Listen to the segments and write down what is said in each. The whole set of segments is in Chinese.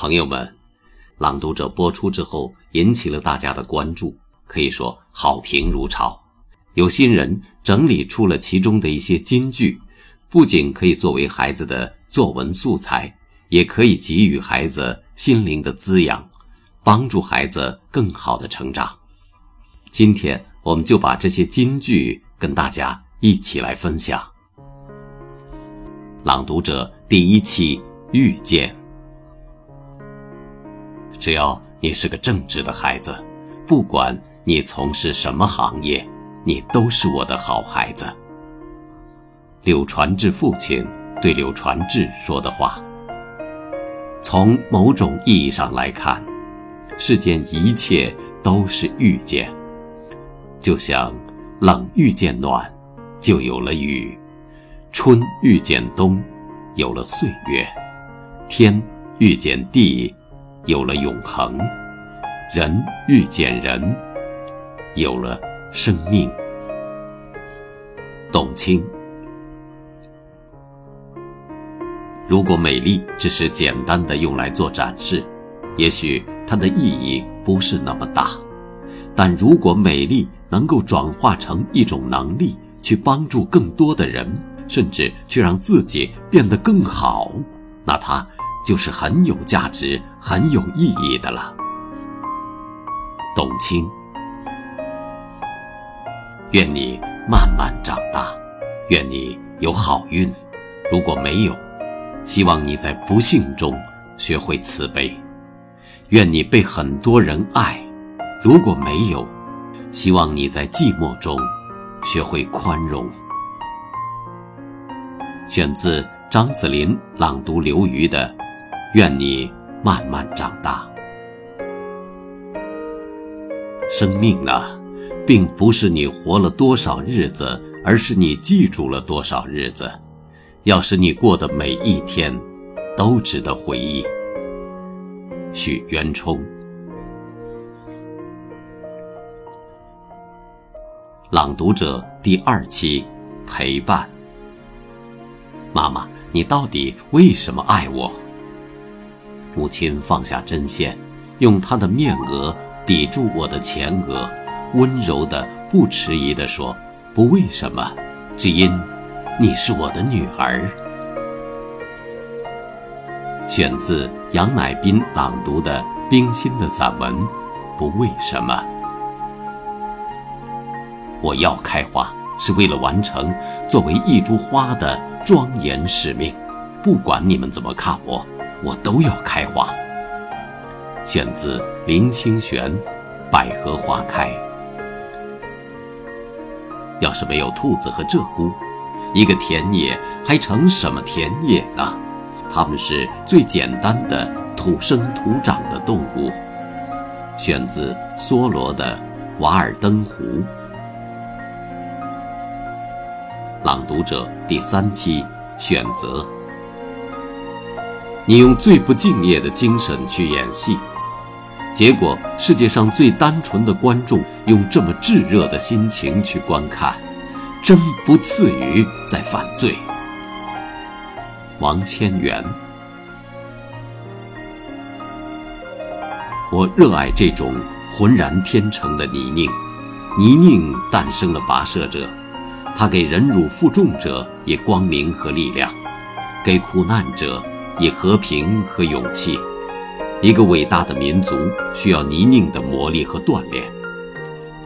朋友们，朗读者播出之后引起了大家的关注，可以说好评如潮。有心人整理出了其中的一些金句，不仅可以作为孩子的作文素材，也可以给予孩子心灵的滋养，帮助孩子更好的成长。今天我们就把这些金句跟大家一起来分享。朗读者第一期遇见。只要你是个正直的孩子，不管你从事什么行业，你都是我的好孩子。柳传志父亲对柳传志说的话。从某种意义上来看，世间一切都是遇见。就像冷遇见暖，就有了雨；春遇见冬，有了岁月；天遇见地。有了永恒，人遇见人，有了生命。董卿，如果美丽只是简单的用来做展示，也许它的意义不是那么大；但如果美丽能够转化成一种能力，去帮助更多的人，甚至去让自己变得更好，那它。就是很有价值、很有意义的了。董卿，愿你慢慢长大，愿你有好运。如果没有，希望你在不幸中学会慈悲。愿你被很多人爱。如果没有，希望你在寂寞中学会宽容。选自张子林朗读刘瑜的。愿你慢慢长大。生命呢，并不是你活了多少日子，而是你记住了多少日子。要是你过的每一天，都值得回忆。许渊冲。朗读者第二期，陪伴。妈妈，你到底为什么爱我？母亲放下针线，用她的面额抵住我的前额，温柔的、不迟疑地说：“不为什么，只因你是我的女儿。”选自杨乃斌朗读的冰心的散文《不为什么》。我要开花，是为了完成作为一株花的庄严使命。不管你们怎么看我。我都要开花。选自林清玄《百合花开》。要是没有兔子和鹧鸪，一个田野还成什么田野呢？它们是最简单的土生土长的动物。选自梭罗的《瓦尔登湖》。朗读者第三期选择。你用最不敬业的精神去演戏，结果世界上最单纯的观众用这么炙热的心情去观看，真不次于在犯罪。王千源，我热爱这种浑然天成的泥泞，泥泞诞生了跋涉者，他给忍辱负重者以光明和力量，给苦难者。以和平和勇气，一个伟大的民族需要泥泞的磨砺和锻炼，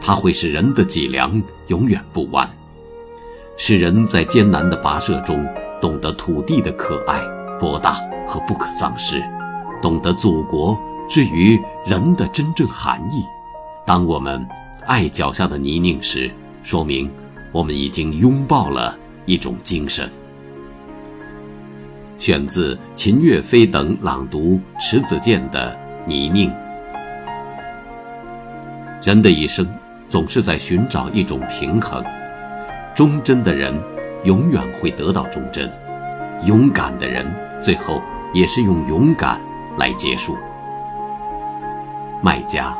它会使人的脊梁永远不弯，使人在艰难的跋涉中懂得土地的可爱、博大和不可丧失，懂得祖国之于人的真正含义。当我们爱脚下的泥泞时，说明我们已经拥抱了一种精神。选自秦岳飞等朗读迟子建的《泥泞》。人的一生总是在寻找一种平衡，忠贞的人永远会得到忠贞，勇敢的人最后也是用勇敢来结束。卖家，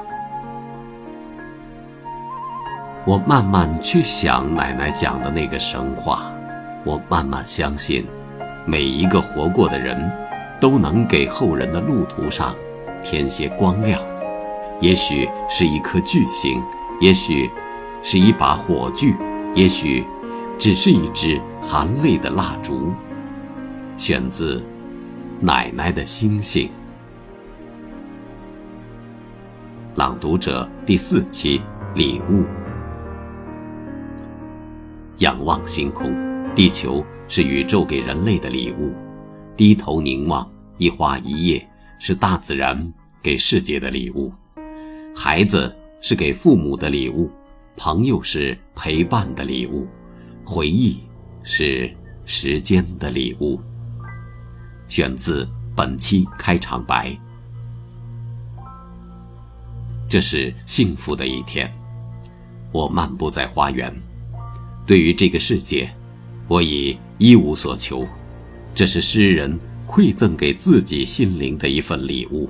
我慢慢去想奶奶讲的那个神话，我慢慢相信。每一个活过的人，都能给后人的路途上添些光亮。也许是一颗巨星，也许是一把火炬，也许只是一支含泪的蜡烛。选自《奶奶的星星》。朗读者第四期礼物。仰望星空，地球是宇宙给人类的礼物；低头凝望一花一叶，是大自然给世界的礼物。孩子是给父母的礼物，朋友是陪伴的礼物，回忆是时间的礼物。选自本期开场白。这是幸福的一天，我漫步在花园。对于这个世界，我已一无所求。这是诗人馈赠给自己心灵的一份礼物。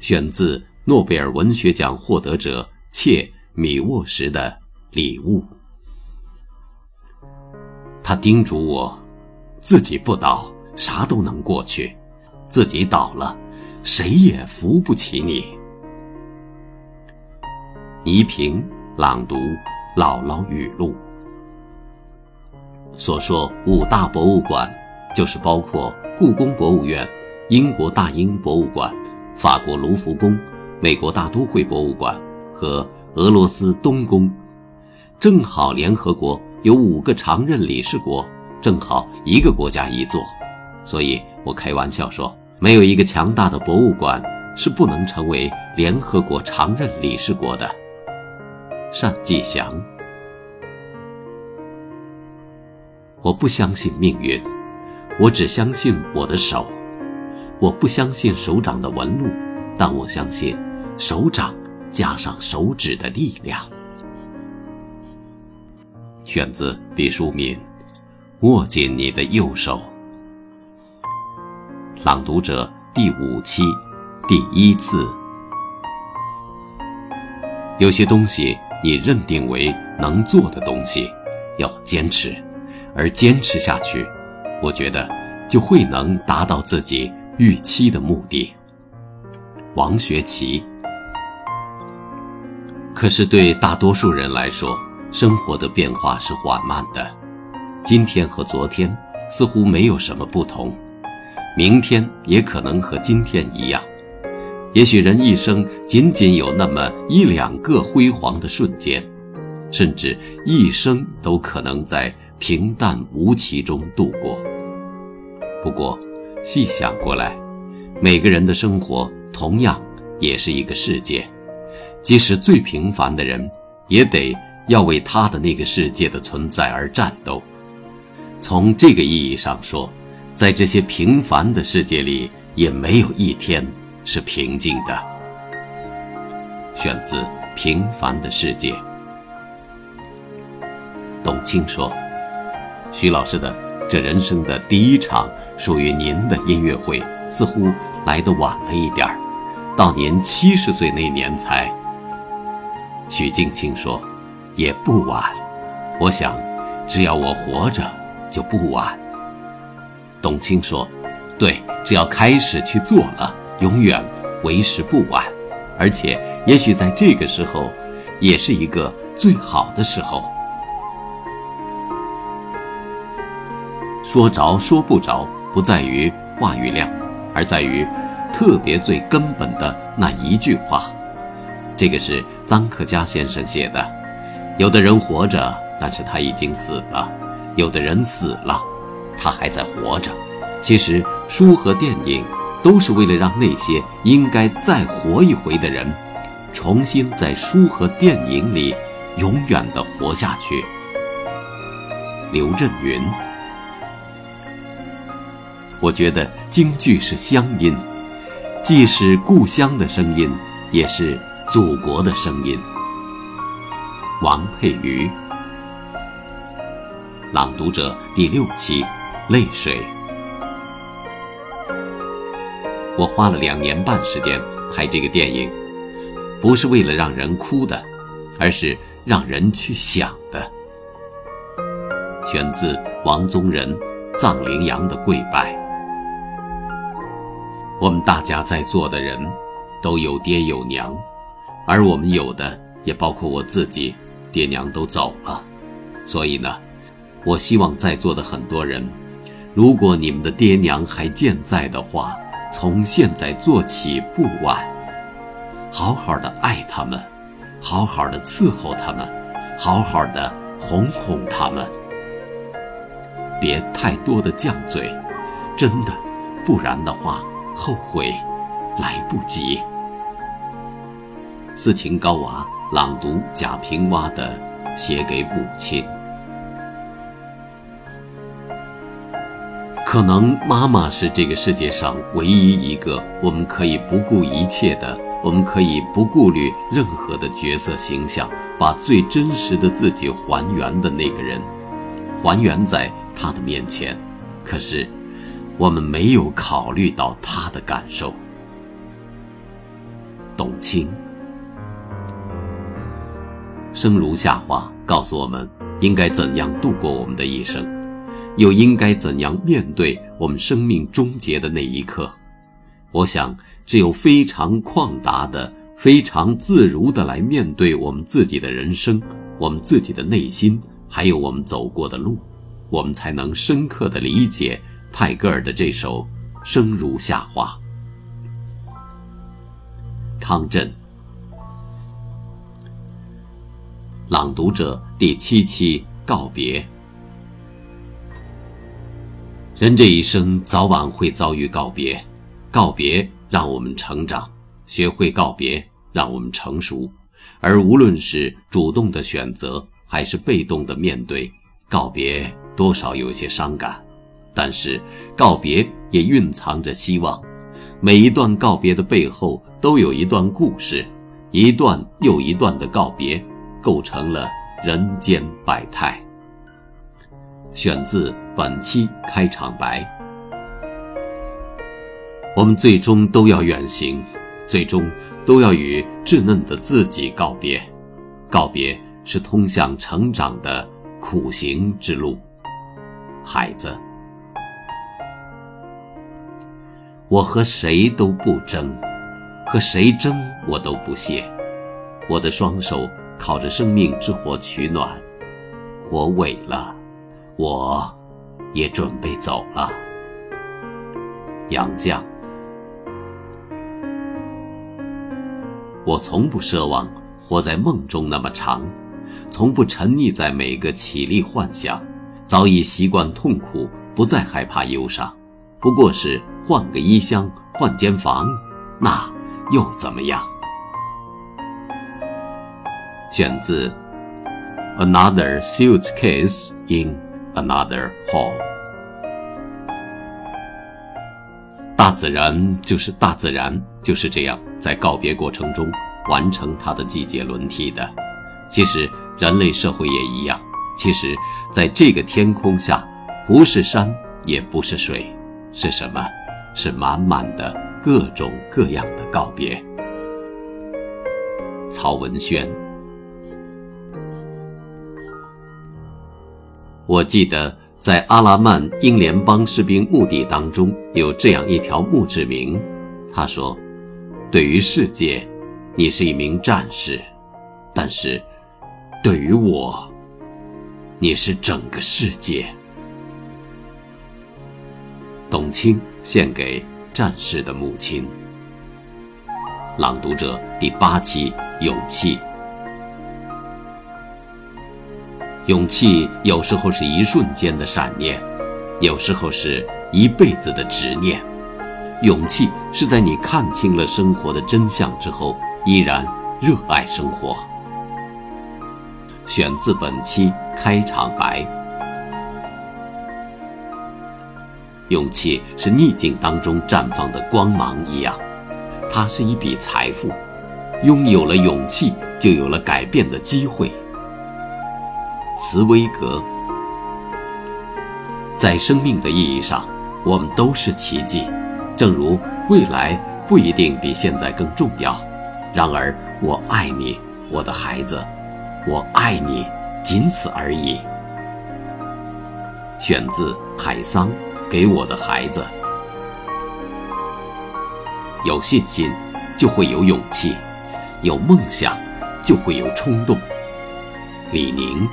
选自诺贝尔文学奖获得者切米沃什的礼物。他叮嘱我，自己不倒，啥都能过去；自己倒了，谁也扶不起你。倪萍朗读。姥姥语录所说五大博物馆，就是包括故宫博物院、英国大英博物馆、法国卢浮宫、美国大都会博物馆和俄罗斯东宫。正好联合国有五个常任理事国，正好一个国家一座，所以我开玩笑说，没有一个强大的博物馆是不能成为联合国常任理事国的。单霁翔，我不相信命运，我只相信我的手。我不相信手掌的纹路，但我相信手掌加上手指的力量。选自毕淑敏，握紧你的右手。朗读者第五期，第一次。有些东西。你认定为能做的东西，要坚持，而坚持下去，我觉得就会能达到自己预期的目的。王学圻。可是对大多数人来说，生活的变化是缓慢的，今天和昨天似乎没有什么不同，明天也可能和今天一样。也许人一生仅仅有那么一两个辉煌的瞬间，甚至一生都可能在平淡无奇中度过。不过，细想过来，每个人的生活同样也是一个世界，即使最平凡的人，也得要为他的那个世界的存在而战斗。从这个意义上说，在这些平凡的世界里，也没有一天。是平静的。选自《平凡的世界》。青说：“徐老师的这人生的第一场属于您的音乐会，似乎来得晚了一点儿，到您七十岁那年才。”许镜清说：“也不晚，我想，只要我活着，就不晚。”董卿说：“对，只要开始去做了。”永远为时不晚，而且也许在这个时候，也是一个最好的时候。说着说不着，不在于话语量，而在于特别最根本的那一句话。这个是臧克家先生写的。有的人活着，但是他已经死了；有的人死了，他还在活着。其实书和电影。都是为了让那些应该再活一回的人，重新在书和电影里永远的活下去。刘震云，我觉得京剧是乡音，既是故乡的声音，也是祖国的声音。王佩瑜，朗读者第六期，泪水。我花了两年半时间拍这个电影，不是为了让人哭的，而是让人去想的。选自王宗仁《藏羚羊的跪拜》。我们大家在座的人，都有爹有娘，而我们有的也包括我自己，爹娘都走了，所以呢，我希望在座的很多人，如果你们的爹娘还健在的话，从现在做起不晚，好好的爱他们，好好的伺候他们，好好的哄哄他们，别太多的犟嘴，真的，不然的话。后悔来不及。斯琴高娃朗读贾平凹的《写给母亲》。可能妈妈是这个世界上唯一一个我们可以不顾一切的，我们可以不顾虑任何的角色形象，把最真实的自己还原的那个人，还原在她的面前。可是。我们没有考虑到他的感受。董卿，生如夏花，告诉我们应该怎样度过我们的一生，又应该怎样面对我们生命终结的那一刻。我想，只有非常旷达的、非常自如的来面对我们自己的人生、我们自己的内心，还有我们走过的路，我们才能深刻的理解。泰戈尔的这首《生如夏花》，康震朗读者第七期告别。人这一生早晚会遭遇告别，告别让我们成长，学会告别让我们成熟。而无论是主动的选择，还是被动的面对，告别多少有些伤感。但是，告别也蕴藏着希望。每一段告别的背后，都有一段故事，一段又一段的告别，构成了人间百态。选自本期开场白。我们最终都要远行，最终都要与稚嫩的自己告别。告别是通向成长的苦行之路，孩子。我和谁都不争，和谁争我都不屑。我的双手靠着生命之火取暖，火萎了，我也准备走了。杨绛，我从不奢望活在梦中那么长，从不沉溺在每个绮丽幻想，早已习惯痛苦，不再害怕忧伤。不过是换个衣箱，换间房，那又怎么样？选自《Another Suitcase in Another Hall》。大自然就是大自然，就是这样在告别过程中完成它的季节轮替的。其实人类社会也一样。其实，在这个天空下，不是山，也不是水。是什么？是满满的各种各样的告别。曹文轩，我记得在阿拉曼英联邦士兵墓地当中有这样一条墓志铭，他说：“对于世界，你是一名战士；但是，对于我，你是整个世界。”董卿献给战士的母亲。朗读者第八期，勇气。勇气有时候是一瞬间的闪念，有时候是一辈子的执念。勇气是在你看清了生活的真相之后，依然热爱生活。选自本期开场白。勇气是逆境当中绽放的光芒一样，它是一笔财富。拥有了勇气，就有了改变的机会。茨威格，在生命的意义上，我们都是奇迹。正如未来不一定比现在更重要，然而我爱你，我的孩子，我爱你，仅此而已。选自海桑。给我的孩子，有信心，就会有勇气；有梦想，就会有冲动。李宁。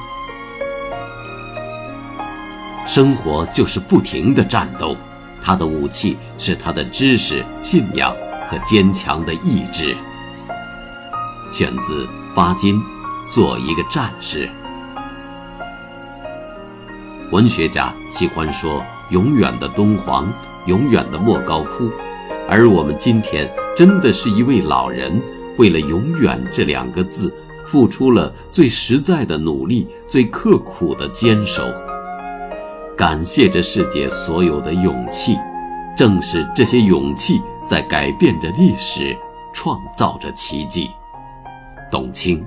生活就是不停的战斗，他的武器是他的知识、信仰和坚强的意志。选自《发金》，做一个战士。文学家喜欢说“永远的敦煌，永远的莫高窟”，而我们今天真的是一位老人，为了“永远”这两个字，付出了最实在的努力，最刻苦的坚守。感谢这世界所有的勇气，正是这些勇气在改变着历史，创造着奇迹。董卿。